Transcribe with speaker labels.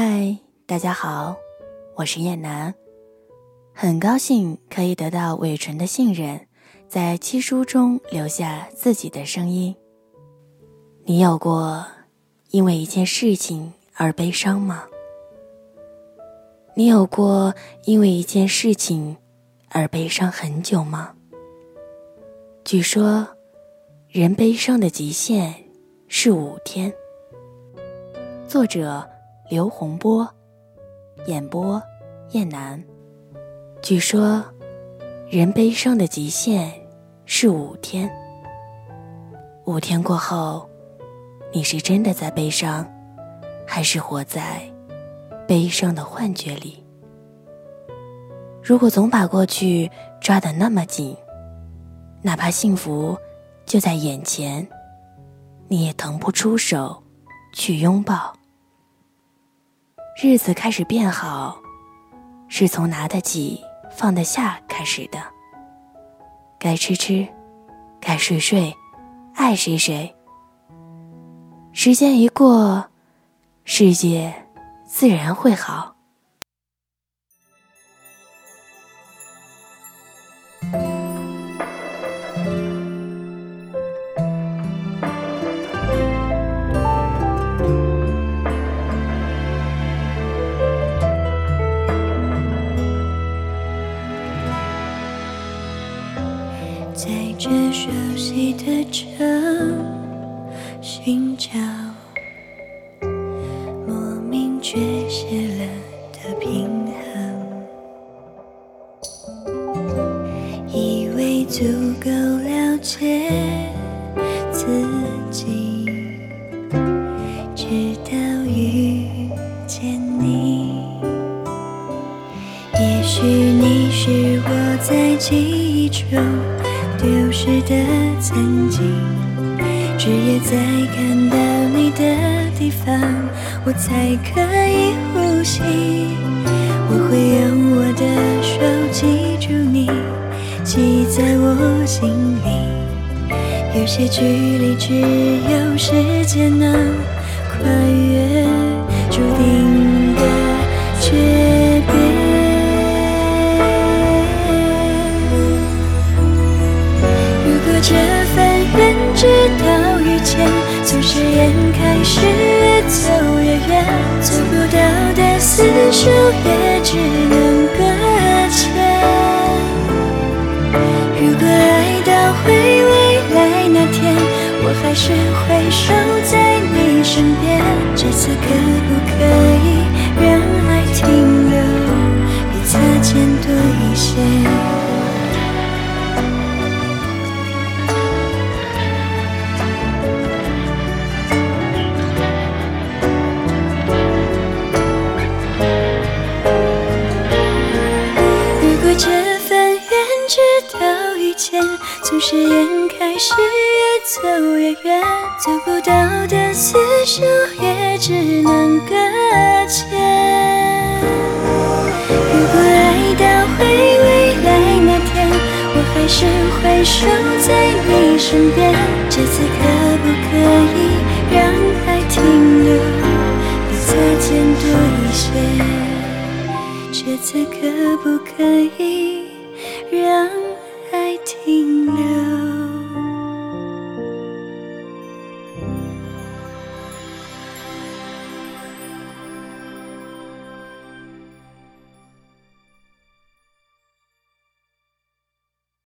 Speaker 1: 嗨，大家好，我是燕南，很高兴可以得到伟纯的信任，在七书中留下自己的声音。你有过因为一件事情而悲伤吗？你有过因为一件事情而悲伤很久吗？据说，人悲伤的极限是五天。作者。刘洪波，演播，燕南。据说，人悲伤的极限是五天。五天过后，你是真的在悲伤，还是活在悲伤的幻觉里？如果总把过去抓得那么紧，哪怕幸福就在眼前，你也腾不出手去拥抱。日子开始变好，是从拿得起放得下开始的。该吃吃，该睡睡，爱谁谁。时间一过，世界自然会好。
Speaker 2: 这熟悉的城寻找莫名缺失了的平衡，以为足够了解自己，直到遇见你。也许你是我在记忆中丢失的曾经。只有在看到你的地方，我才可以呼吸。我会用我的手记住你，记在我心里。有些距离只有时间能跨越，注定开始，越走越远，走不到的厮守也只能搁浅。如果爱到回未来那天，我还是会守在你身边。这次可不可直到遇见从誓言开始，越走越远，走不到的厮守，也只能搁浅。如果爱到回未来那天，我还是会守在你身边。这次可不可以让爱停留，比擦肩多一些？这次可不可以让爱？停留。